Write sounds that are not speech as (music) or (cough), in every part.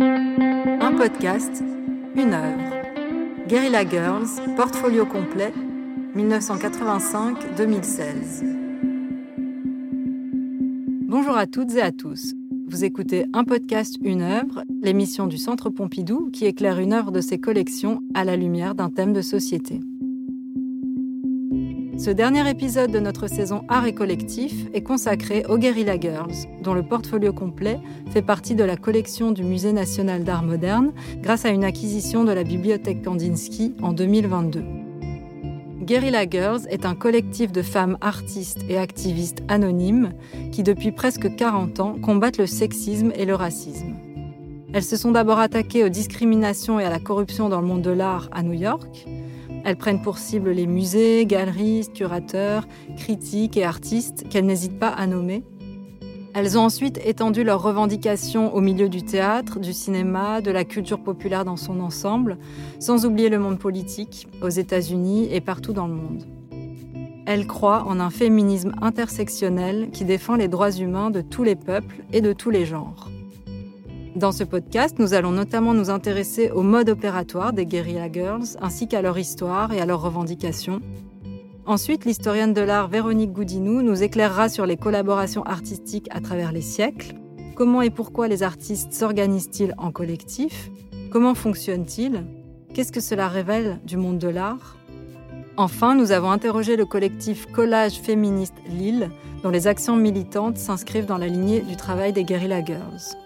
Un podcast, une œuvre. Guerrilla Girls, portfolio complet, 1985-2016. Bonjour à toutes et à tous. Vous écoutez un podcast, une œuvre, l'émission du Centre Pompidou qui éclaire une œuvre de ses collections à la lumière d'un thème de société. Ce dernier épisode de notre saison Art et Collectif est consacré aux Guerrilla Girls, dont le portfolio complet fait partie de la collection du Musée national d'art moderne grâce à une acquisition de la bibliothèque Kandinsky en 2022. Guerrilla Girls est un collectif de femmes artistes et activistes anonymes qui, depuis presque 40 ans, combattent le sexisme et le racisme. Elles se sont d'abord attaquées aux discriminations et à la corruption dans le monde de l'art à New York, elles prennent pour cible les musées, galeries, curateurs, critiques et artistes qu'elles n'hésitent pas à nommer. Elles ont ensuite étendu leurs revendications au milieu du théâtre, du cinéma, de la culture populaire dans son ensemble, sans oublier le monde politique, aux États-Unis et partout dans le monde. Elles croient en un féminisme intersectionnel qui défend les droits humains de tous les peuples et de tous les genres. Dans ce podcast, nous allons notamment nous intéresser au mode opératoire des Guerrilla Girls, ainsi qu'à leur histoire et à leurs revendications. Ensuite, l'historienne de l'art Véronique Goudinou nous éclairera sur les collaborations artistiques à travers les siècles. Comment et pourquoi les artistes s'organisent-ils en collectif? Comment fonctionnent-ils? Qu'est-ce que cela révèle du monde de l'art? Enfin, nous avons interrogé le collectif Collage féministe Lille, dont les actions militantes s'inscrivent dans la lignée du travail des Guerrilla Girls.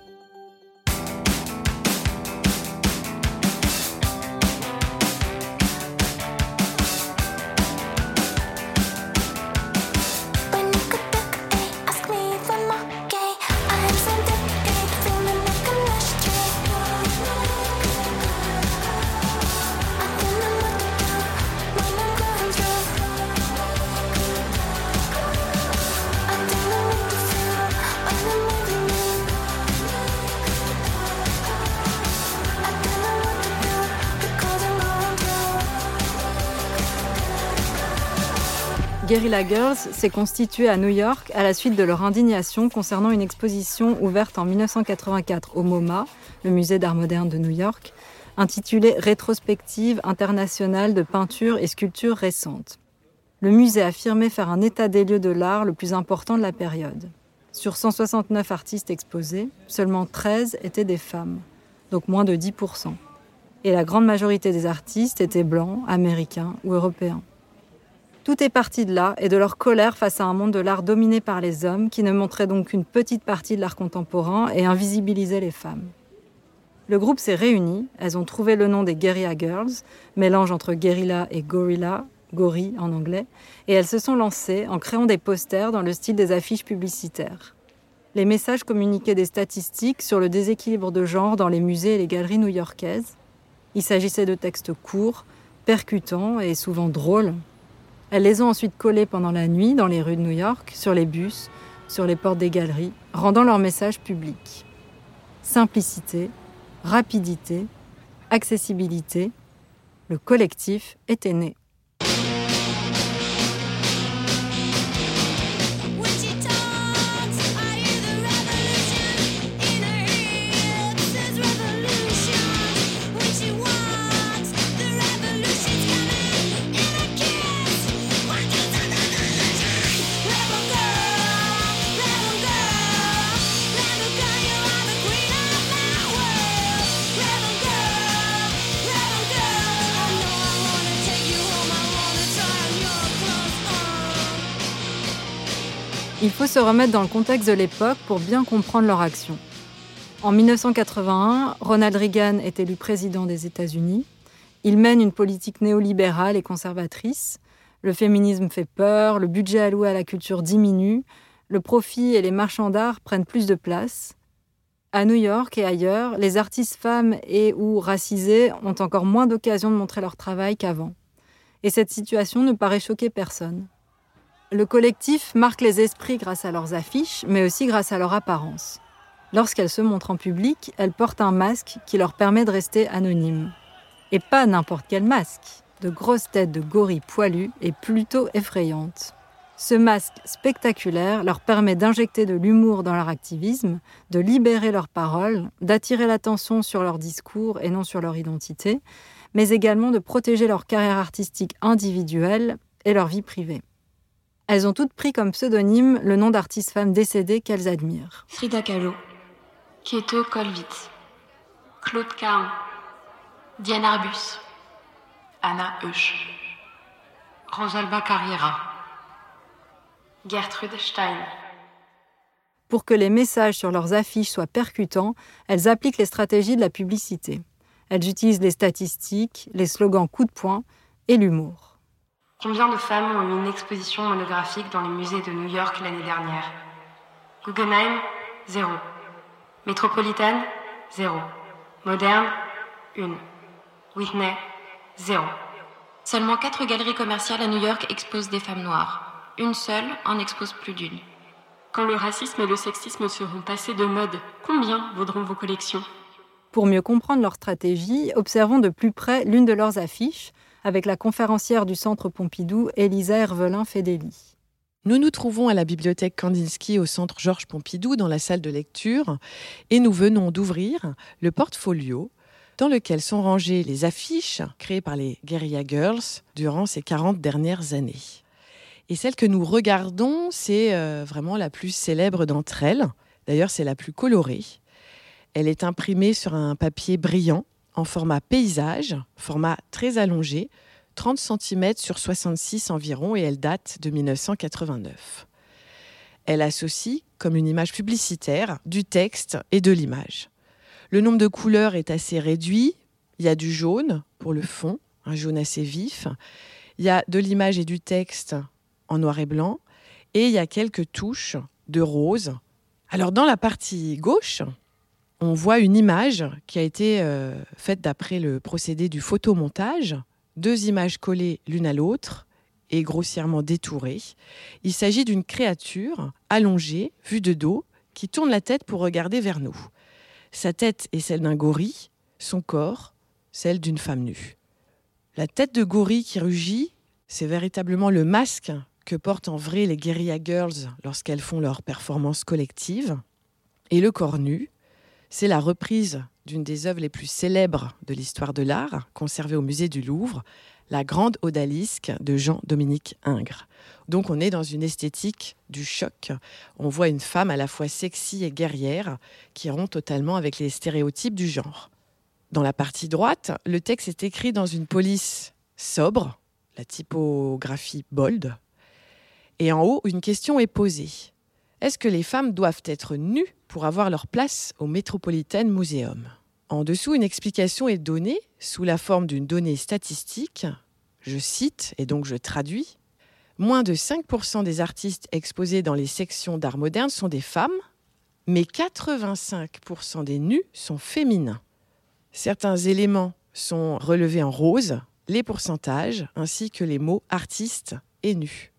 Guerrilla Girls s'est constituée à New York à la suite de leur indignation concernant une exposition ouverte en 1984 au MoMA, le musée d'art moderne de New York, intitulée Rétrospective internationale de peinture et sculptures récentes. Le musée affirmait faire un état des lieux de l'art le plus important de la période. Sur 169 artistes exposés, seulement 13 étaient des femmes, donc moins de 10%. Et la grande majorité des artistes étaient blancs, américains ou européens. Tout est parti de là et de leur colère face à un monde de l'art dominé par les hommes qui ne montrait donc qu'une petite partie de l'art contemporain et invisibilisait les femmes. Le groupe s'est réuni, elles ont trouvé le nom des Guerrilla Girls, mélange entre guerrilla et gorilla, gori en anglais, et elles se sont lancées en créant des posters dans le style des affiches publicitaires. Les messages communiquaient des statistiques sur le déséquilibre de genre dans les musées et les galeries new-yorkaises. Il s'agissait de textes courts, percutants et souvent drôles, elles les ont ensuite collées pendant la nuit dans les rues de New York, sur les bus, sur les portes des galeries, rendant leur message public. Simplicité, rapidité, accessibilité, le collectif était né. Il faut se remettre dans le contexte de l'époque pour bien comprendre leur action. En 1981, Ronald Reagan est élu président des États-Unis. Il mène une politique néolibérale et conservatrice. Le féminisme fait peur, le budget alloué à la culture diminue, le profit et les marchands d'art prennent plus de place. À New York et ailleurs, les artistes femmes et ou racisées ont encore moins d'occasions de montrer leur travail qu'avant. Et cette situation ne paraît choquer personne. Le collectif marque les esprits grâce à leurs affiches, mais aussi grâce à leur apparence. Lorsqu'elles se montrent en public, elles portent un masque qui leur permet de rester anonymes. Et pas n'importe quel masque. De grosses têtes de gorilles poilues et plutôt effrayantes. Ce masque spectaculaire leur permet d'injecter de l'humour dans leur activisme, de libérer leurs paroles, d'attirer l'attention sur leur discours et non sur leur identité, mais également de protéger leur carrière artistique individuelle et leur vie privée. Elles ont toutes pris comme pseudonyme le nom d'artistes femmes décédées qu'elles admirent. Frida Kahlo, Keto Kolwitz, Claude Caron, Diane Arbus, Anna Eusch, Rosalba Carriera. Gertrude Stein. Pour que les messages sur leurs affiches soient percutants, elles appliquent les stratégies de la publicité. Elles utilisent les statistiques, les slogans coup de poing et l'humour. Combien de femmes ont eu une exposition monographique dans les musées de New York l'année dernière? Guggenheim, zéro. Metropolitan, zéro. Moderne, une. Whitney, zéro. Seulement quatre galeries commerciales à New York exposent des femmes noires une seule en expose plus d'une. Quand le racisme et le sexisme seront passés de mode, combien vaudront vos collections? Pour mieux comprendre leur stratégie, observons de plus près l'une de leurs affiches avec la conférencière du Centre Pompidou, Elisa Hervelin Fedeli. Nous nous trouvons à la bibliothèque Kandinsky au Centre Georges Pompidou dans la salle de lecture et nous venons d'ouvrir le portfolio dans lequel sont rangées les affiches créées par les Guerilla Girls durant ces 40 dernières années. Et celle que nous regardons, c'est euh, vraiment la plus célèbre d'entre elles. D'ailleurs, c'est la plus colorée. Elle est imprimée sur un papier brillant en format paysage, format très allongé, 30 cm sur 66 environ, et elle date de 1989. Elle associe, comme une image publicitaire, du texte et de l'image. Le nombre de couleurs est assez réduit. Il y a du jaune pour le fond, un jaune assez vif. Il y a de l'image et du texte en noir et blanc, et il y a quelques touches de rose. Alors dans la partie gauche, on voit une image qui a été euh, faite d'après le procédé du photomontage, deux images collées l'une à l'autre et grossièrement détourées. Il s'agit d'une créature allongée, vue de dos, qui tourne la tête pour regarder vers nous. Sa tête est celle d'un gorille, son corps, celle d'une femme nue. La tête de gorille qui rugit, c'est véritablement le masque que portent en vrai les Guerilla Girls lorsqu'elles font leur performance collective. Et le corps nu, c'est la reprise d'une des œuvres les plus célèbres de l'histoire de l'art, conservée au musée du Louvre, la Grande Odalisque de Jean-Dominique Ingres. Donc on est dans une esthétique du choc. On voit une femme à la fois sexy et guerrière qui rompt totalement avec les stéréotypes du genre. Dans la partie droite, le texte est écrit dans une police sobre, la typographie bold, et en haut, une question est posée. Est-ce que les femmes doivent être nues pour avoir leur place au Metropolitan Museum? En dessous, une explication est donnée sous la forme d'une donnée statistique. Je cite, et donc je traduis. Moins de 5% des artistes exposés dans les sections d'art moderne sont des femmes, mais 85% des nus sont féminins. Certains éléments sont relevés en rose, les pourcentages, ainsi que les mots artistes et nus.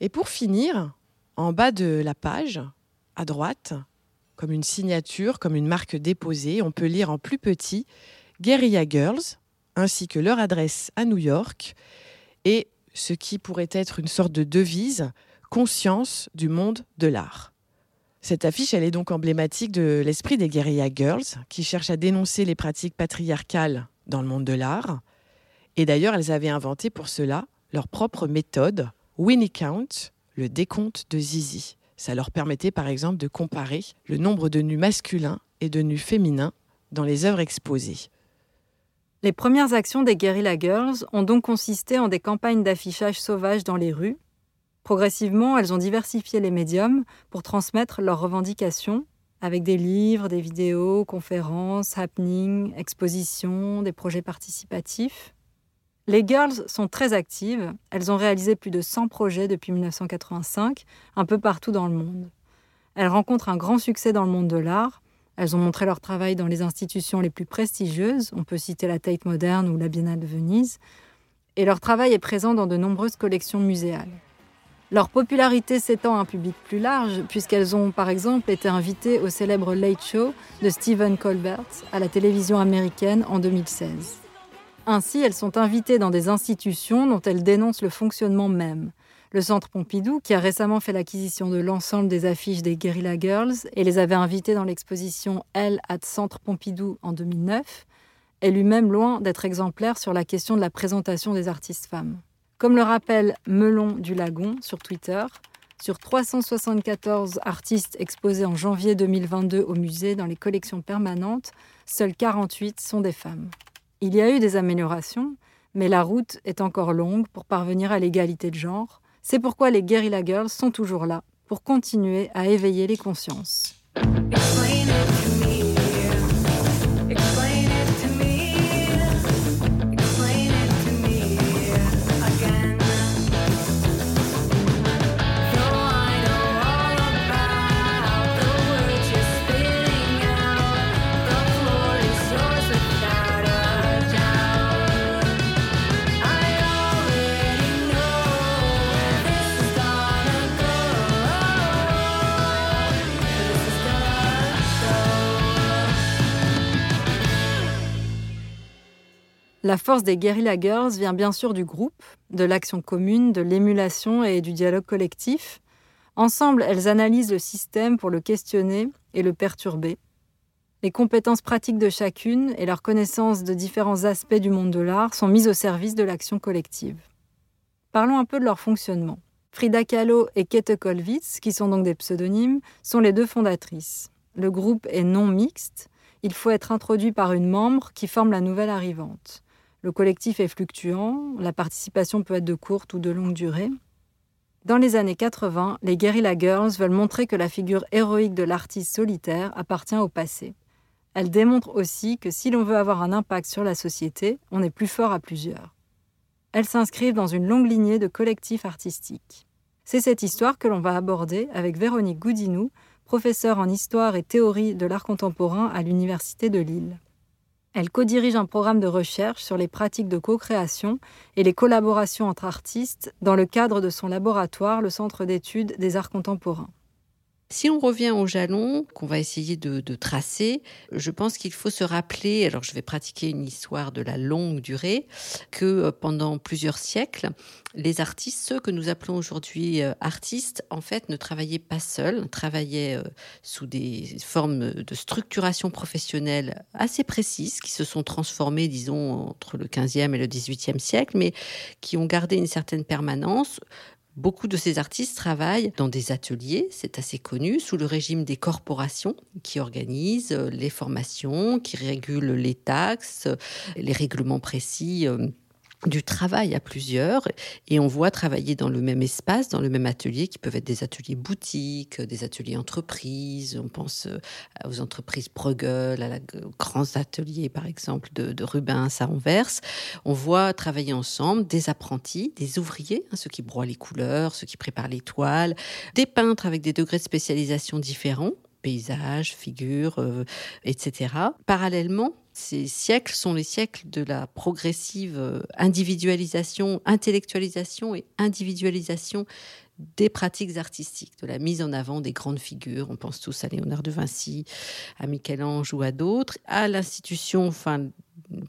Et pour finir, en bas de la page, à droite, comme une signature, comme une marque déposée, on peut lire en plus petit Guerilla Girls, ainsi que leur adresse à New York, et ce qui pourrait être une sorte de devise, conscience du monde de l'art. Cette affiche, elle est donc emblématique de l'esprit des Guerilla Girls, qui cherchent à dénoncer les pratiques patriarcales dans le monde de l'art. Et d'ailleurs, elles avaient inventé pour cela leur propre méthode, Winnie Count, le décompte de Zizi. Ça leur permettait par exemple de comparer le nombre de nus masculins et de nus féminins dans les œuvres exposées. Les premières actions des Guerrilla Girls ont donc consisté en des campagnes d'affichage sauvage dans les rues. Progressivement, elles ont diversifié les médiums pour transmettre leurs revendications avec des livres, des vidéos, conférences, happenings, expositions, des projets participatifs. Les Girls sont très actives. Elles ont réalisé plus de 100 projets depuis 1985, un peu partout dans le monde. Elles rencontrent un grand succès dans le monde de l'art. Elles ont montré leur travail dans les institutions les plus prestigieuses. On peut citer la Tate Moderne ou la Biennale de Venise. Et leur travail est présent dans de nombreuses collections muséales. Leur popularité s'étend à un public plus large, puisqu'elles ont par exemple été invitées au célèbre Late Show de Stephen Colbert à la télévision américaine en 2016. Ainsi, elles sont invitées dans des institutions dont elles dénoncent le fonctionnement même. Le Centre Pompidou, qui a récemment fait l'acquisition de l'ensemble des affiches des Guerrilla Girls et les avait invitées dans l'exposition Elle at Centre Pompidou en 2009, est lui-même loin d'être exemplaire sur la question de la présentation des artistes femmes. Comme le rappelle Melon du Lagon sur Twitter, sur 374 artistes exposés en janvier 2022 au musée dans les collections permanentes, seuls 48 sont des femmes. Il y a eu des améliorations, mais la route est encore longue pour parvenir à l'égalité de genre, c'est pourquoi les Guerrilla Girls sont toujours là, pour continuer à éveiller les consciences. La force des Guerrilla Girls vient bien sûr du groupe, de l'action commune, de l'émulation et du dialogue collectif. Ensemble, elles analysent le système pour le questionner et le perturber. Les compétences pratiques de chacune et leur connaissance de différents aspects du monde de l'art sont mises au service de l'action collective. Parlons un peu de leur fonctionnement. Frida Kahlo et Kete Kolwitz, qui sont donc des pseudonymes, sont les deux fondatrices. Le groupe est non mixte. Il faut être introduit par une membre qui forme la nouvelle arrivante. Le collectif est fluctuant, la participation peut être de courte ou de longue durée. Dans les années 80, les Guerrilla Girls veulent montrer que la figure héroïque de l'artiste solitaire appartient au passé. Elles démontrent aussi que si l'on veut avoir un impact sur la société, on est plus fort à plusieurs. Elles s'inscrivent dans une longue lignée de collectifs artistiques. C'est cette histoire que l'on va aborder avec Véronique Goudinou, professeure en histoire et théorie de l'art contemporain à l'Université de Lille. Elle co-dirige un programme de recherche sur les pratiques de co-création et les collaborations entre artistes dans le cadre de son laboratoire, le Centre d'études des arts contemporains. Si on revient au jalon qu'on va essayer de, tracer, je pense qu'il faut se rappeler, alors je vais pratiquer une histoire de la longue durée, que euh, pendant plusieurs siècles, les artistes, ceux que nous appelons aujourd'hui euh, artistes, en fait, ne travaillaient pas seuls, travaillaient euh, sous des formes de structuration professionnelle assez précises, qui se sont transformées, disons, entre le 15e et le 18e siècle, mais qui ont gardé une certaine permanence Beaucoup de ces artistes travaillent dans des ateliers, c'est assez connu, sous le régime des corporations qui organisent euh, les formations, qui régulent les taxes, les règlements précis euh, du travail à plusieurs et on voit travailler dans le même espace, dans le même atelier, qui peuvent être des ateliers boutiques, des ateliers entreprises. On pense euh, aux entreprises Bruegel, à la grands ateliers par exemple de, Rubens à Anvers. On voit travailler ensemble des apprentis, des ouvriers, hein, ceux qui broient les couleurs, ceux qui préparent les toiles, des peintres avec des degrés de spécialisation différents paysages, figures, euh, etc. Parallèlement, ces siècles sont les siècles de la progressive euh, individualisation, intellectualisation et individualisation des pratiques artistiques, de la mise en avant des grandes figures. On pense tous à Léonard de Vinci, à Michel-Ange ou à d'autres, à l'institution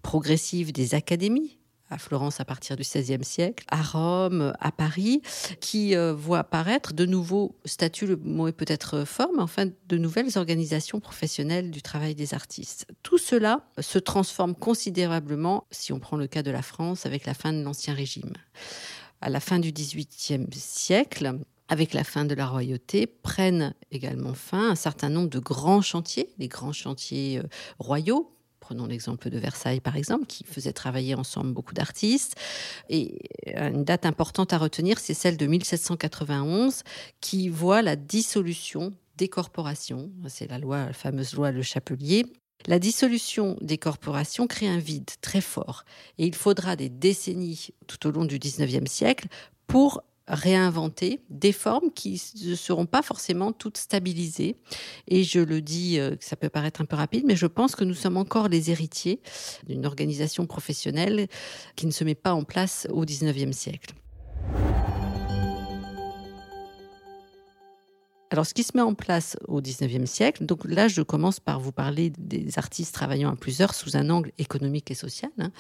progressive des académies à Florence à partir du XVIe siècle, à Rome, à Paris, qui euh, voit apparaître de nouveaux statuts, le mot est peut-être fort, mais enfin de nouvelles organisations professionnelles du travail des artistes. Tout cela se transforme considérablement, si on prend le cas de la France, avec la fin de l'Ancien Régime. À la fin du XVIIIe siècle, avec la fin de la royauté, prennent également fin un certain nombre de grands chantiers, les grands chantiers euh, royaux, Prenons l'exemple de Versailles, par exemple, qui faisait travailler ensemble beaucoup d'artistes. Et une date importante à retenir, c'est celle de 1791, qui voit la dissolution des corporations. C'est la loi, la fameuse loi Le Chapelier. La dissolution des corporations crée un vide très fort. Et il faudra des décennies tout au long du 19e siècle pour réinventer des formes qui ne seront pas forcément toutes stabilisées. Et je le dis, euh, ça peut paraître un peu rapide, mais je pense que nous sommes encore les héritiers d'une organisation professionnelle qui ne se met pas en place au 19e siècle. Alors, ce qui se met en place au 19e siècle, donc là, je commence par vous parler des artistes travaillant à plusieurs sous un angle économique et social. Hein.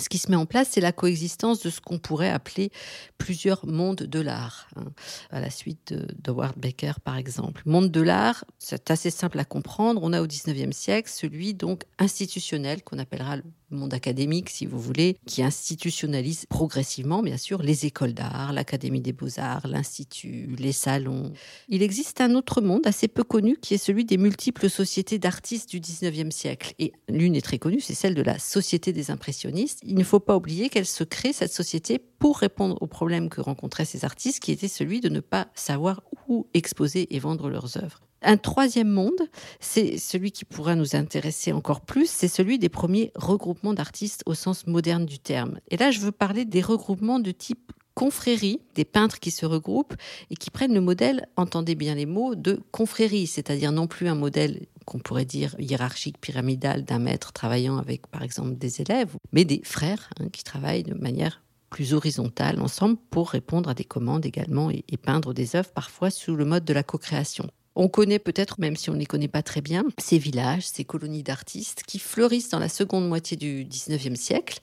Ce qui se met en place, c'est la coexistence de ce qu'on pourrait appeler plusieurs mondes de l'art, hein, à la suite de, Ward Baker, par exemple. Monde de l'art, c'est assez simple à comprendre. On a au 19e siècle celui donc institutionnel, qu'on appellera le monde académique, si vous voulez, qui institutionnalise progressivement, bien sûr, les écoles d'art, l'Académie des beaux-arts, l'Institut, les salons. Il existe un autre monde assez peu connu qui est celui des multiples sociétés d'artistes du 19e siècle. Et l'une est très connue, c'est celle de la Société des impressionnistes. Il ne faut pas oublier qu'elle se crée, cette société, pour répondre au problème que rencontraient ces artistes, qui était celui de ne pas savoir où exposer et vendre leurs œuvres. Un troisième monde, c'est celui qui pourra nous intéresser encore plus, c'est celui des premiers regroupements d'artistes au sens moderne du terme. Et là, je veux parler des regroupements de type confrérie, des peintres qui se regroupent et qui prennent le modèle, entendez bien les mots, de confrérie, c'est-à-dire non plus un modèle qu'on pourrait dire hiérarchique, pyramidal d'un maître travaillant avec, par exemple, des élèves, mais des frères hein, qui travaillent de manière plus horizontale ensemble pour répondre à des commandes également et, et peindre des œuvres parfois sous le mode de la co-création. On connaît peut-être, même si on ne les connaît pas très bien, ces villages, ces colonies d'artistes qui fleurissent dans la seconde moitié du 19e siècle.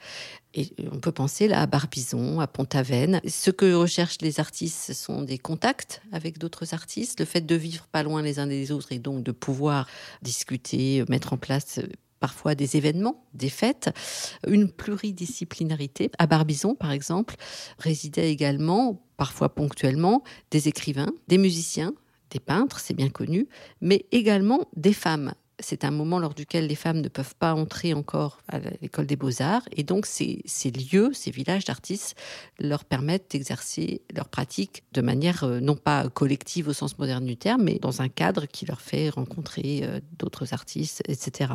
Et on peut penser là à Barbizon, à Pont-Aven. Ce que recherchent les artistes, ce sont des contacts avec d'autres artistes, le fait de vivre pas loin les uns des autres et donc de pouvoir discuter, mettre en place euh, parfois des événements, des fêtes, une pluridisciplinarité. À Barbizon, par exemple, résidaient également, parfois ponctuellement, des écrivains, des musiciens, des peintres, c'est bien connu, mais également des femmes. C'est un moment lors duquel les femmes ne peuvent pas entrer encore à l'école des beaux-arts. Et donc, ces, lieux, ces villages d'artistes leur permettent d'exercer leur pratique de manière euh, non pas collective au sens moderne du terme, mais dans un cadre qui leur fait rencontrer euh, d'autres artistes, etc.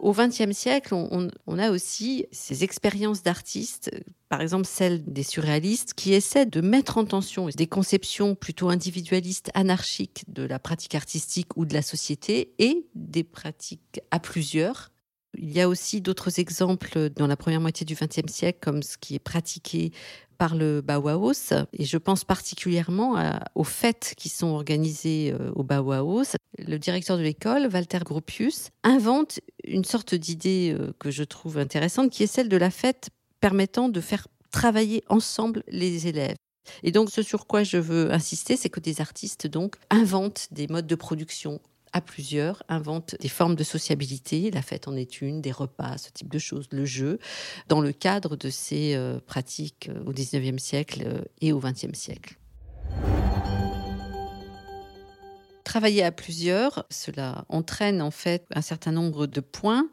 Au XXe siècle, on, a aussi ces expériences d'artistes, par exemple celle des surréalistes, qui essaient de mettre en tension des conceptions plutôt individualistes, anarchiques de la pratique artistique ou de la société et des pratiques à plusieurs il y a aussi d'autres exemples dans la première moitié du XXe siècle, comme ce qui est pratiqué par le Bauhaus. Et je pense particulièrement aux fêtes qui sont organisées euh, au Bauhaus. Le directeur de l'école, Walter Gropius, invente une sorte d'idée euh, que je trouve intéressante, qui est celle de la fête permettant de faire travailler ensemble les élèves. Et donc, ce sur quoi je veux insister, c'est que des artistes donc inventent des modes de production à plusieurs, inventent des formes de sociabilité, la fête en est une, des repas, ce type de choses, le jeu, dans le cadre de ces euh, pratiques euh, au XIXe siècle euh, et au XXe siècle. Travailler à plusieurs, cela entraîne en fait un certain nombre de points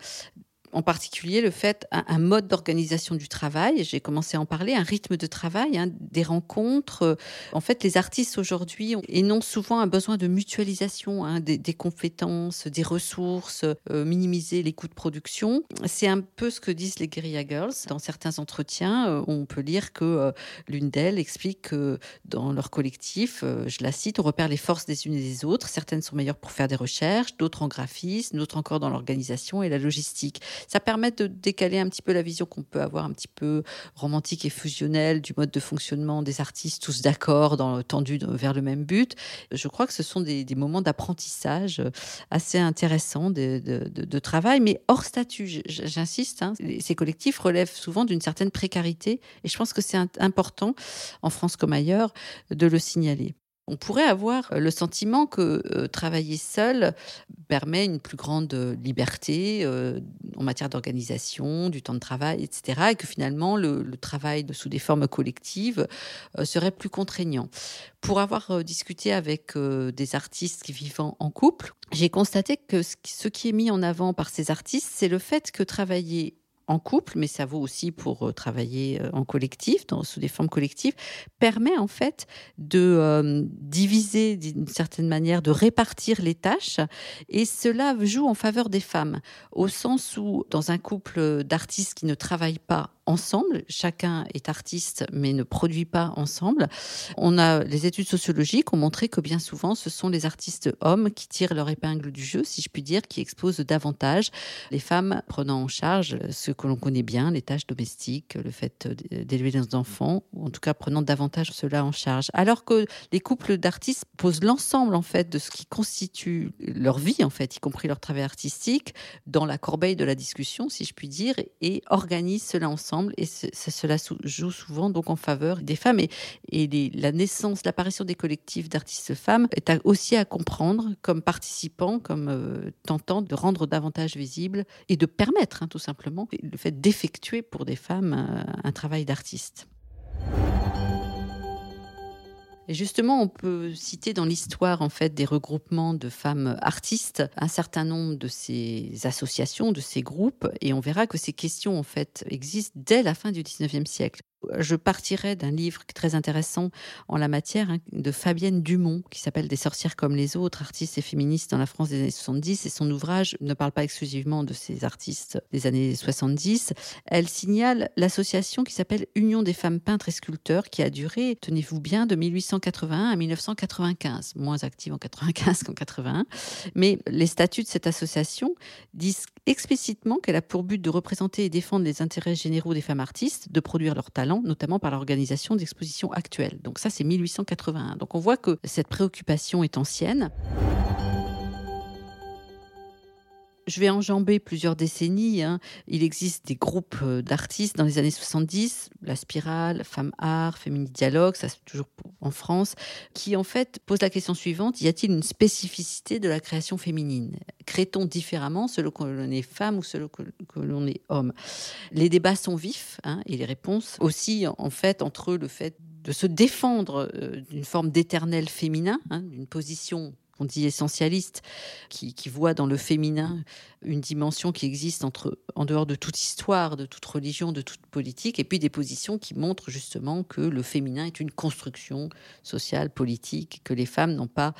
en particulier le fait un, mode d'organisation du travail. J'ai commencé à en parler, un rythme de travail, hein, des rencontres. En fait, les artistes aujourd'hui énoncent souvent un besoin de mutualisation hein, des, compétences, des ressources, euh, minimiser les coûts de production. C'est un peu ce que disent les Guerilla Girls. Dans certains entretiens, euh, on peut lire que euh, l'une d'elles explique que dans leur collectif, je la cite, on repère les forces des unes et des autres. Certaines sont meilleures pour faire des recherches, d'autres en graphisme, d'autres encore dans l'organisation et la logistique ça permet de décaler un petit peu la vision qu'on peut avoir un petit peu romantique et fusionnelle du mode de fonctionnement des artistes, tous d'accord, dans, tendus vers le même but. Je crois que ce sont des, moments d'apprentissage assez intéressants de, travail, mais hors statut. J'insiste, hein, ces collectifs relèvent souvent d'une certaine précarité et je pense que c'est important, en France comme ailleurs, de le signaler. On pourrait avoir euh, le sentiment que euh, travailler seul permet une plus grande euh, liberté en matière d'organisation, du temps de travail, etc. Et que finalement, le, travail sous des formes collectives serait plus contraignant. Pour avoir discuté avec des artistes qui vivent en couple, j'ai constaté que ce qui est mis en avant par ces artistes, c'est le fait que travailler en couple, mais ça vaut aussi pour euh, travailler euh, en collectif, dans, sous des formes collectives, permet en fait de euh, diviser d'une certaine manière, de répartir les tâches, et cela joue en faveur des femmes, au sens où dans un couple d'artistes qui ne travaillent pas ensemble. Chacun est artiste, mais ne produit pas ensemble. On a les études sociologiques ont montré que bien souvent, ce sont les artistes hommes qui tirent leur épingle du jeu, si je puis dire, qui exposent davantage les femmes prenant en charge ce que l'on connaît bien, les tâches domestiques, le fait d'élever des enfants, ou en tout cas prenant davantage cela en charge. Alors que les couples d'artistes posent l'ensemble en fait de ce qui constitue leur vie en fait, y compris leur travail artistique, dans la corbeille de la discussion, si je puis dire, et organisent cela ensemble. Et cela joue souvent donc en faveur des femmes. Et, la naissance, l'apparition des collectifs d'artistes femmes est aussi à comprendre comme participants, comme euh, tentant de rendre davantage visible et de permettre hein, tout simplement le fait d'effectuer pour des femmes euh, un travail d'artiste. Et justement, on peut citer dans l'histoire en fait des regroupements de femmes artistes un certain nombre de ces associations, de ces groupes, et on verra que ces questions en fait existent dès la fin du 19e siècle. Je partirai d'un livre très intéressant en la matière hein, de Fabienne Dumont qui s'appelle Des sorcières comme les autres, artistes et féministes dans la France des années 70. Et son ouvrage ne parle pas exclusivement de ces artistes des années 70. Elle signale l'association qui s'appelle Union des femmes peintres et sculpteurs qui a duré, tenez-vous bien, de 1881 à 1995. Moins active en 95 qu'en 81. Mais les statuts de cette association disent explicitement qu'elle a pour but de représenter et défendre les intérêts généraux des femmes artistes, de produire leur notamment par l'organisation d'expositions actuelles. Donc ça, c'est 1881. Donc on voit que cette préoccupation est ancienne je vais enjamber plusieurs décennies. Hein. Il existe des groupes euh, d'artistes dans les années 70, La Spirale, Femmes Art, Féminine Dialogue, ça c'est toujours en France, qui en fait posent la question suivante y a-t-il une spécificité de la création féminine? Crée-t-on différemment selon que l'on est femme ou selon que, l'on est homme? Les débats sont vifs hein, et les réponses aussi, en fait, entre le fait de se défendre euh, d'une forme d'éternel féminin, hein, d'une position on dit essentialiste, qui, qui, voit dans le féminin une dimension qui existe entre, en dehors de toute histoire, de toute religion, de toute politique, et puis des positions qui montrent justement que le féminin est une construction sociale, politique, que les femmes n'ont pas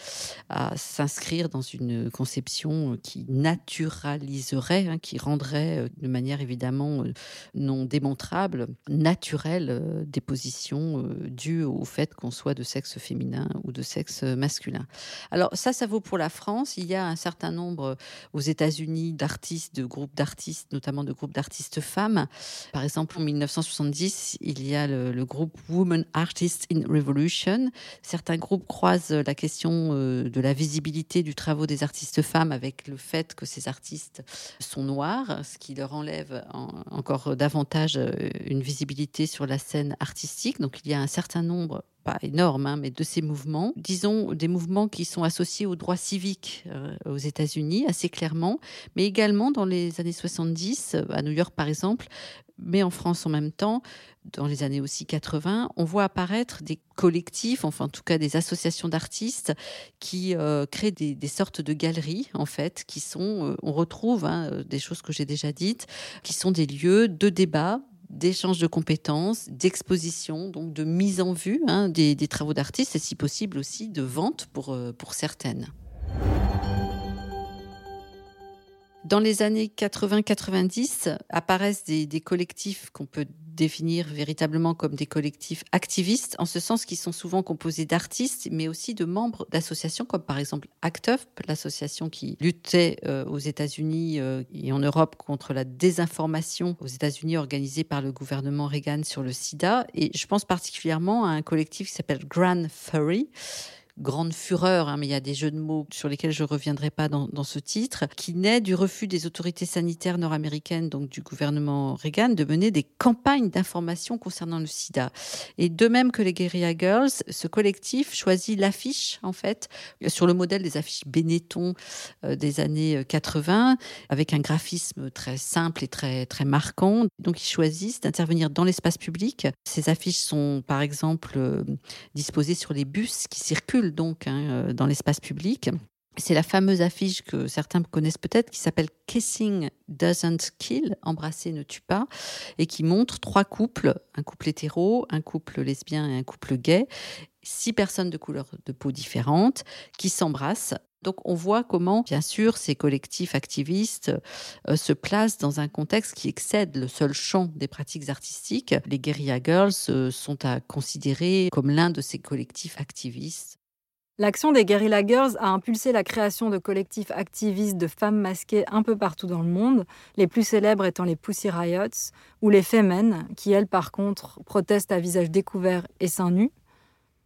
à s'inscrire dans une conception qui naturaliserait, hein, qui rendrait euh, de manière évidemment euh, non démontrable, naturelle, euh, des positions dues au fait qu'on soit de sexe féminin ou de sexe masculin. Alors ça, ça vaut pour la France. Il y a un certain nombre aux États-Unis d'artistes, de groupes d'artistes, notamment de groupes d'artistes femmes. Par exemple, en 1970, il y a le, groupe Women Artists in Revolution. Certains groupes croisent la question euh, de la visibilité du travail des artistes femmes avec le fait que ces artistes sont noirs, ce qui leur enlève encore davantage euh, une visibilité sur la scène artistique. Donc il y a un certain nombre pas énorme, hein, mais de ces mouvements, disons des mouvements qui sont associés aux droits civiques euh, aux États-Unis, assez clairement, mais également dans les années 70, à New York par exemple, mais en France en même temps, dans les années aussi 80, on voit apparaître des collectifs, enfin en tout cas des associations d'artistes qui euh, créent des, sortes de galeries en fait, qui sont, euh, on retrouve hein, des choses que j'ai déjà dites, qui sont des lieux de débat, d'échange de compétences, d'exposition, donc de mise en vue hein, des, travaux d'artistes et si possible aussi de vente pour, euh, pour certaines. Dans les années 80-90 apparaissent des, des collectifs qu'on peut définir véritablement comme des collectifs activistes, en ce sens qu'ils sont souvent composés d'artistes, mais aussi de membres d'associations comme par exemple ACT UP, l'association qui luttait euh, aux États-Unis euh, et en Europe contre la désinformation aux États-Unis organisée par le gouvernement Reagan sur le sida. Et je pense particulièrement à un collectif qui s'appelle Grand Furry grande fureur, hein, mais il y a des jeux de mots sur lesquels je ne reviendrai pas dans, ce titre, qui naît du refus des autorités sanitaires nord-américaines, donc du gouvernement Reagan, de mener des campagnes d'information concernant le sida. Et de même que les Guerilla Girls, ce collectif choisit l'affiche, en fait, sur le modèle des affiches Benetton euh, des années 80, euh, avec un graphisme très simple et très, très marquant. Donc, ils choisissent d'intervenir dans l'espace public. Ces affiches sont, par exemple, euh, disposées sur les bus qui circulent donc hein, euh, dans l'espace public. C'est la fameuse affiche que certains connaissent peut-être qui s'appelle Kissing Doesn't Kill, embrasser ne tue pas, et qui montre trois couples, un couple hétéro, un couple lesbien et un couple gay, six personnes de couleurs de peau différentes qui s'embrassent Donc on voit comment, bien sûr, ces collectifs activistes euh, se placent dans un contexte qui excède le seul champ des pratiques artistiques. Les Guerilla Girls euh, sont à considérer comme l'un de ces collectifs activistes. L'action des Guerrilla Girls a impulsé la création de collectifs activistes de femmes masquées un peu partout dans le monde, les plus célèbres étant les Pussy Riots ou les Femen, qui elles par contre protestent à visage découvert et seins nus.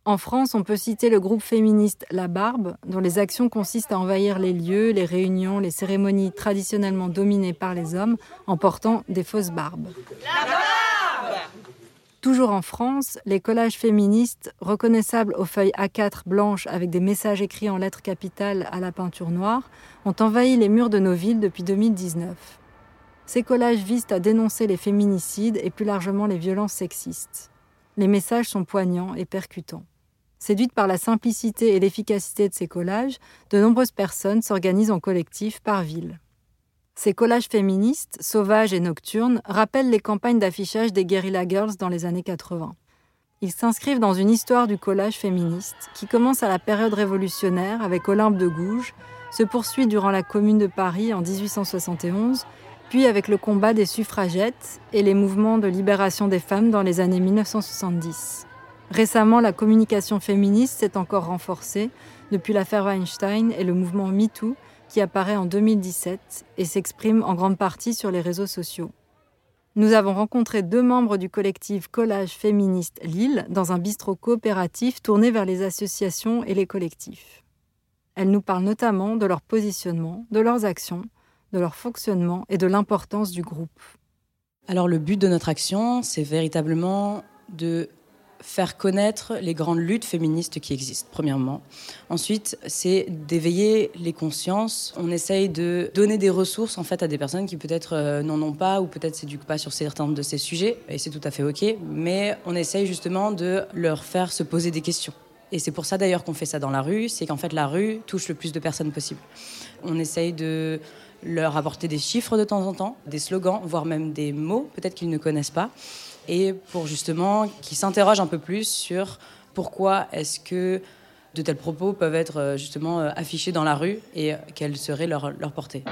En France, on peut citer le groupe féministe La Barbe, dont les actions consistent à envahir les lieux, les réunions, les cérémonies traditionnellement dominées par les hommes en portant des fausses barbes. La barbe Toujours en France, les collages féministes, reconnaissables aux feuilles A4 blanches avec des messages écrits en lettres capitales à la peinture noire, ont envahi les murs de nos villes depuis 2019. Ces collages visent à dénoncer les féminicides et plus largement les violences sexistes. Les messages sont poignants et percutants. Séduites par la simplicité et l'efficacité de ces collages, de nombreuses personnes s'organisent en collectif par ville. Ces collages féministes, sauvages et nocturnes, rappellent les campagnes d'affichage des Guerrilla Girls dans les années 80. Ils s'inscrivent dans une histoire du collage féministe qui commence à la période révolutionnaire avec Olympe de Gouges, se poursuit durant la Commune de Paris en 1871, puis avec le combat des suffragettes et les mouvements de libération des femmes dans les années 1970. Récemment, la communication féministe s'est encore renforcée depuis l'affaire Weinstein et le mouvement MeToo qui apparaît en 2017 et s'exprime en grande partie sur les réseaux sociaux. Nous avons rencontré deux membres du collectif Collage féministe Lille dans un bistrot coopératif tourné vers les associations et les collectifs. Elles nous parlent notamment de leur positionnement, de leurs actions, de leur fonctionnement et de l'importance du groupe. Alors le but de notre action, c'est véritablement de faire connaître les grandes luttes féministes qui existent, premièrement. Ensuite, c'est d'éveiller les consciences. On essaye de donner des ressources en fait à des personnes qui peut-être euh, n'en ont pas ou peut-être s'éduquent pas sur certains de ces sujets, et c'est tout à fait ok. Mais on essaye justement de leur faire se poser des questions. Et c'est pour ça d'ailleurs qu'on fait ça dans la rue, c'est qu'en fait la rue touche le plus de personnes possible. On essaye de leur apporter des chiffres de temps en temps, des slogans, voire même des mots, peut-être qu'ils ne connaissent pas et pour justement qu'ils s'interrogent un peu plus sur pourquoi est-ce que de tels propos peuvent être euh, justement euh, affichés dans la rue et quelle serait leur, leur portée.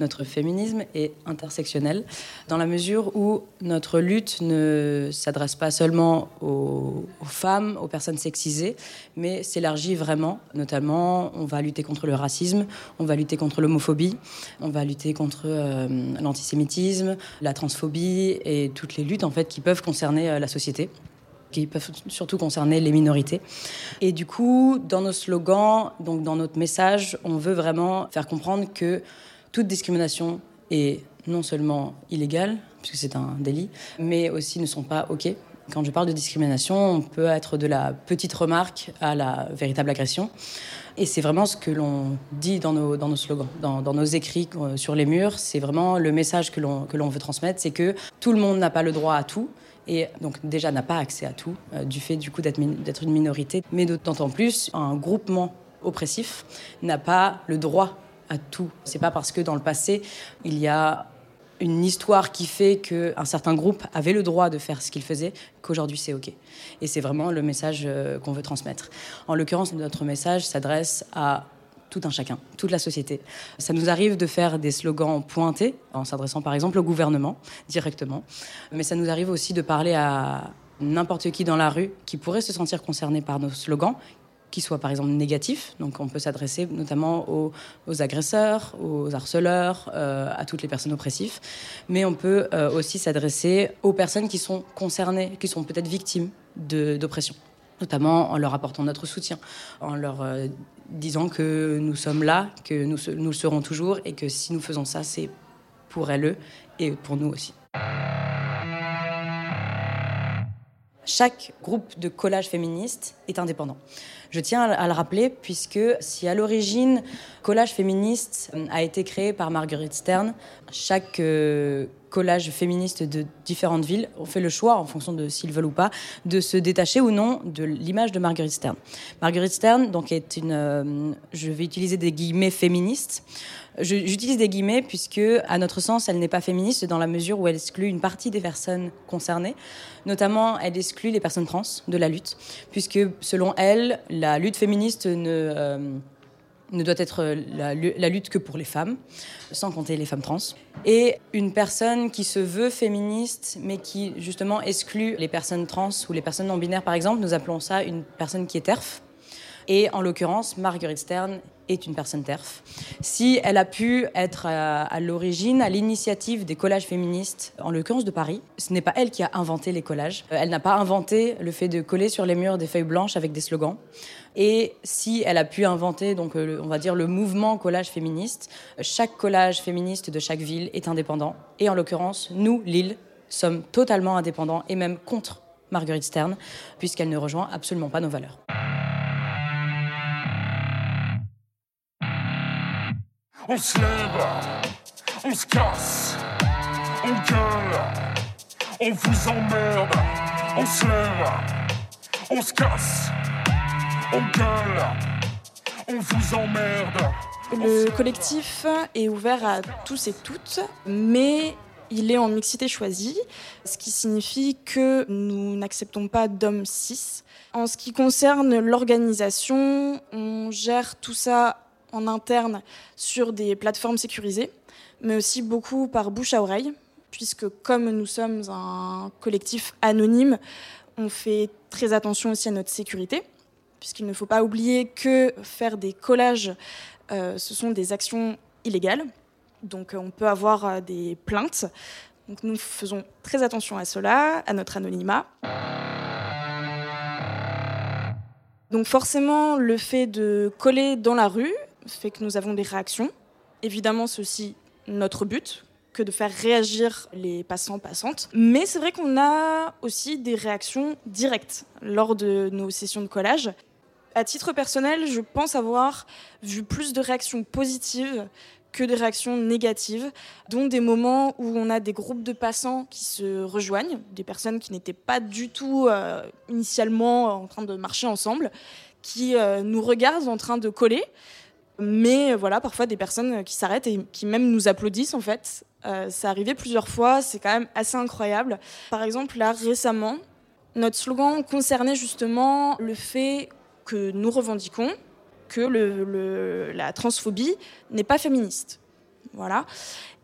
Notre féminisme est intersectionnel dans la mesure où notre lutte ne s'adresse pas seulement aux, femmes, aux personnes sexisées, mais s'élargit vraiment. Notamment, on va lutter contre le racisme, on va lutter contre l'homophobie, on va lutter contre euh, l'antisémitisme, la transphobie et toutes les luttes en fait qui peuvent concerner euh, la société qui peuvent surtout concerner les minorités. Et du coup, dans nos slogans, donc dans notre message, on veut vraiment faire comprendre que toute discrimination est non seulement illégale, puisque c'est un délit, mais aussi ne sont pas OK. Quand je parle de discrimination, on peut être de la petite remarque à la véritable agression. Et c'est vraiment ce que l'on dit dans nos, slogans, dans, dans, nos écrits euh, sur les murs. C'est vraiment le message que l'on veut transmettre, c'est que tout le monde n'a pas le droit à tout. Et donc déjà n'a pas accès à tout, euh, du fait du coup d'être une minorité. Mais d'autant plus, un groupement oppressif n'a pas le droit à tout. C'est pas parce que dans le passé, il y a une histoire qui fait qu'un certain groupe avait le droit de faire ce qu'il faisait, qu'aujourd'hui c'est OK. Et c'est vraiment le message euh, qu'on veut transmettre. En l'occurrence, notre message s'adresse à tout un chacun, toute la société. Ça nous arrive de faire des slogans pointés, en s'adressant par exemple au gouvernement directement, mais ça nous arrive aussi de parler à n'importe qui dans la rue qui pourrait se sentir concerné par nos slogans, qui soit par exemple négatif. Donc on peut s'adresser notamment aux, agresseurs, aux harceleurs, euh, à toutes les personnes oppressives. Mais on peut euh, aussi s'adresser aux personnes qui sont concernées, qui sont peut-être victimes d'oppression. Notamment en leur apportant notre soutien, en leur euh, disant que nous sommes là, que nous, nous le serons toujours et que si nous faisons ça, c'est pour elles et pour nous aussi. Chaque groupe de collage féministe est indépendant. Je tiens à le rappeler puisque si à l'origine collage féministe euh, a été créé par Marguerite Stern, chaque euh, collage féministe de différentes villes ont fait le choix, en fonction de s'ils veulent ou pas, de se détacher ou non de l'image de Marguerite Stern. Marguerite Stern, donc, est une, euh, je vais utiliser des guillemets féministes, J'utilise des guillemets puisque, à notre sens, elle n'est pas féministe dans la mesure où elle exclut une partie des personnes concernées. Notamment, elle exclut les personnes trans de la lutte, puisque selon elle, la lutte féministe ne ne doit être la, lutte que pour les femmes, sans compter les femmes trans. Et une personne qui se veut féministe, mais qui justement exclut les personnes trans ou les personnes non binaires, par exemple, nous appelons ça une personne qui est TERF. Et en l'occurrence, Marguerite Stern est une personne TERF. Si elle a pu être à, l'origine, à l'initiative des collages féministes, en l'occurrence de Paris, ce n'est pas elle qui a inventé les collages. Euh, elle n'a pas inventé le fait de coller sur les murs des feuilles blanches avec des slogans. Et si elle a pu inventer, donc, euh, on va dire, le mouvement collage féministe, chaque collage féministe de chaque ville est indépendant. Et en l'occurrence, nous, Lille, sommes totalement indépendants et même contre Marguerite Stern, puisqu'elle ne rejoint absolument pas nos valeurs. On se lève, on se casse, on gueule, on vous emmerde. On se lève, on se casse, on gueule, on vous emmerde. Le collectif est ouvert à tous et toutes, mais il est en mixité choisie, ce qui signifie que nous n'acceptons pas d'hommes cis. En ce qui concerne l'organisation, on gère tout ça en interne sur des plateformes sécurisées, mais aussi beaucoup par bouche à oreille, puisque comme nous sommes un collectif anonyme, on fait très attention aussi à notre sécurité, puisqu'il ne faut pas oublier que faire des collages, euh, ce sont des actions illégales, donc on peut avoir euh, des plaintes. Donc nous faisons très attention à cela, à notre anonymat. Donc forcément, le fait de coller dans la rue, fait que nous avons des réactions. Évidemment, c'est aussi notre but que de faire réagir les passants passantes. Mais c'est vrai qu'on a aussi des réactions directes lors de nos sessions de collage. À titre personnel, je pense avoir vu plus de réactions positives que de réactions négatives, dont des moments où on a des groupes de passants qui se rejoignent, des personnes qui n'étaient pas du tout euh, initialement en train de marcher ensemble, qui euh, nous regardent en train de coller mais voilà, parfois des personnes qui s'arrêtent et qui même nous applaudissent en fait. Euh, ça arrivé plusieurs fois, c'est quand même assez incroyable. Par exemple, là récemment, notre slogan concernait justement le fait que nous revendiquons que la transphobie n'est pas féministe. Voilà.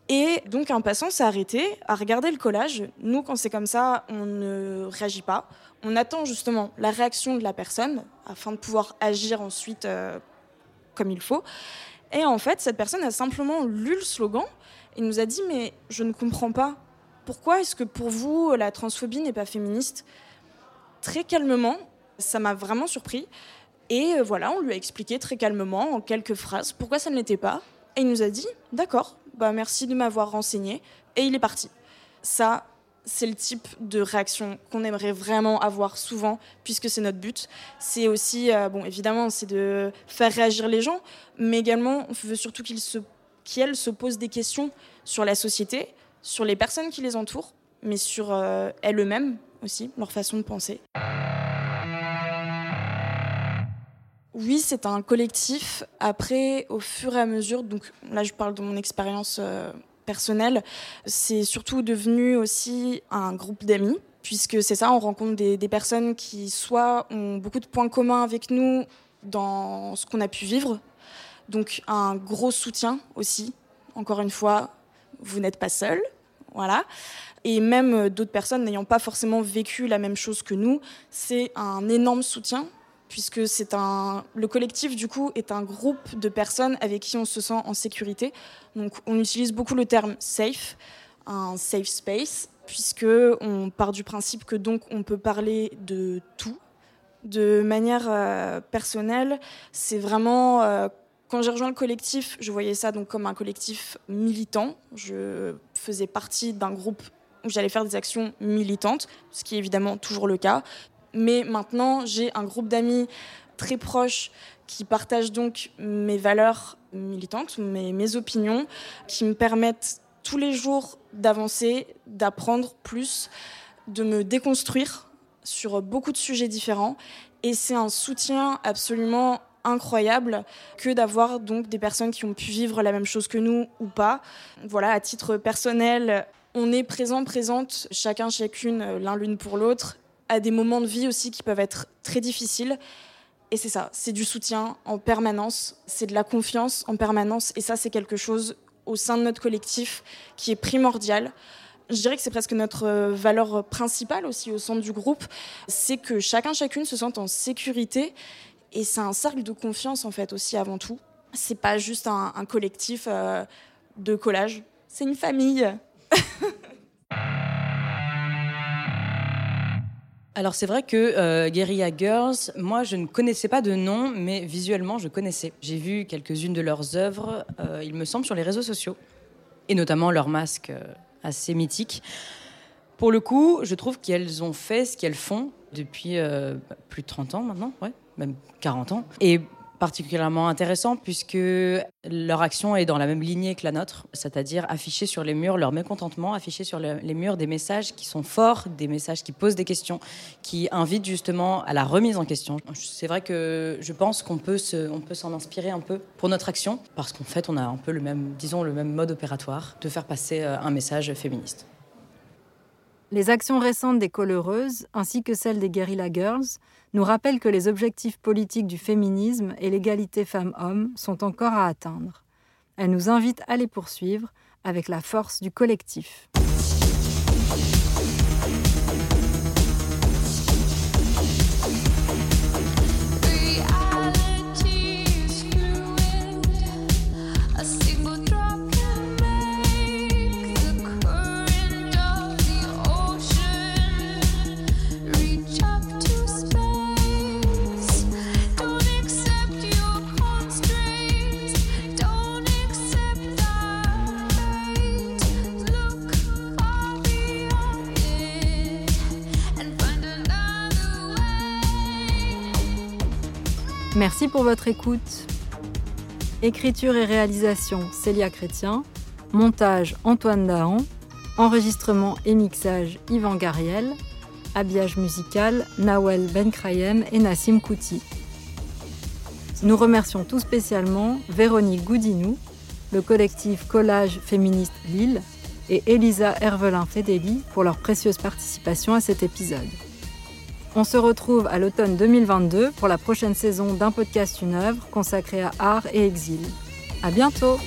Et donc un passant s'est arrêté à regarder le collage. Nous, quand c'est comme ça, on ne réagit pas. On attend justement la réaction de la personne afin de pouvoir agir ensuite euh, comme il faut. Et en fait, cette personne a simplement lu le slogan et nous a dit Mais je ne comprends pas. Pourquoi est-ce que pour vous, la transphobie n'est pas féministe? Très calmement, ça m'a vraiment surpris. Et euh, voilà, on lui a expliqué très calmement, en quelques phrases, pourquoi ça ne l'était pas. Et il nous a dit D'accord, bah merci de m'avoir renseigné. Et il est parti. Ça, c'est le type de réaction qu'on aimerait vraiment avoir souvent, puisque c'est notre but. C'est aussi, euh, bon, évidemment, c'est de faire réagir les gens, mais également, on veut surtout qu'ils se, qu'elles se posent des questions sur la société, sur les personnes qui les entourent, mais sur euh, elles-mêmes aussi, leur façon de penser. Oui, c'est un collectif. Après, au fur et à mesure, donc là, je parle de mon expérience. Euh, personnel, c'est surtout devenu aussi un groupe d'amis, puisque c'est ça, on rencontre des, personnes qui soit ont beaucoup de points communs avec nous dans ce qu'on a pu vivre, donc un gros soutien aussi. Encore une fois, vous n'êtes pas seul, voilà. Et même d'autres personnes n'ayant pas forcément vécu la même chose que nous, c'est un énorme soutien puisque c'est un le collectif du coup est un groupe de personnes avec qui on se sent en sécurité. Donc on utilise beaucoup le terme safe, un safe space, puisque on part du principe que donc on peut parler de tout. De manière euh, personnelle, c'est vraiment euh, quand j'ai rejoint le collectif, je voyais ça donc comme un collectif militant. Je faisais partie d'un groupe où j'allais faire des actions militantes, ce qui est évidemment toujours le cas. Mais maintenant, j'ai un groupe d'amis très proches qui partagent donc mes valeurs militantes, mes, opinions, qui me permettent tous les jours d'avancer, d'apprendre plus, de me déconstruire sur beaucoup de sujets différents. Et c'est un soutien absolument incroyable que d'avoir donc des personnes qui ont pu vivre la même chose que nous ou pas. Voilà, à titre personnel, on est présent, présente, chacun, chacune, l'un l'une pour l'autre, des moments de vie aussi qui peuvent être très difficiles. Et c'est ça, c'est du soutien en permanence, c'est de la confiance en permanence. Et ça, c'est quelque chose au sein de notre collectif qui est primordial. Je dirais que c'est presque notre valeur principale aussi au sein du groupe, c'est que chacun, chacune se sente en sécurité. Et c'est un cercle de confiance en fait aussi avant tout. C'est pas juste un, collectif euh, de collage, c'est une famille. (laughs) Alors c'est vrai que euh, Guerilla Girls, moi je ne connaissais pas de nom, mais visuellement je connaissais. J'ai vu quelques-unes de leurs œuvres, euh, il me semble, sur les réseaux sociaux, et notamment leur masque euh, assez mythique. Pour le coup, je trouve qu'elles ont fait ce qu'elles font depuis plus de 30 ans maintenant, ouais, même 40 ans. Et particulièrement intéressant puisque leur action est dans la même lignée que la nôtre, c'est-à-dire afficher sur les murs leur mécontentement, afficher sur les murs des messages qui sont forts, des messages qui posent des questions, qui invitent justement à la remise en question. C'est vrai que je pense qu'on peut peut s'en inspirer un peu pour notre action parce qu'en fait on a un peu le même, disons le même mode opératoire de faire passer euh, un message féministe. Les actions récentes des coloreuses, ainsi que celles des Guerrilla Girls, nous rappellent que les objectifs politiques du féminisme et l'égalité femmes-hommes sont encore à atteindre. Elles nous invitent à les poursuivre avec la force du collectif. Merci pour votre écoute. Écriture et réalisation Célia Chrétien. Montage Antoine Dahan. Enregistrement et mixage Yvan Gariel. Habillage musical Nawel Benkrayem et Nassim Kouti. Nous remercions tout spécialement Véronique Goudinou, le collectif Collage Féministe Lille et Elisa Hervelin Fedeli pour leur précieuse participation à cet épisode. On se retrouve à l'automne 2022 pour la prochaine saison d'un podcast Une œuvre consacré à art et exil. À bientôt!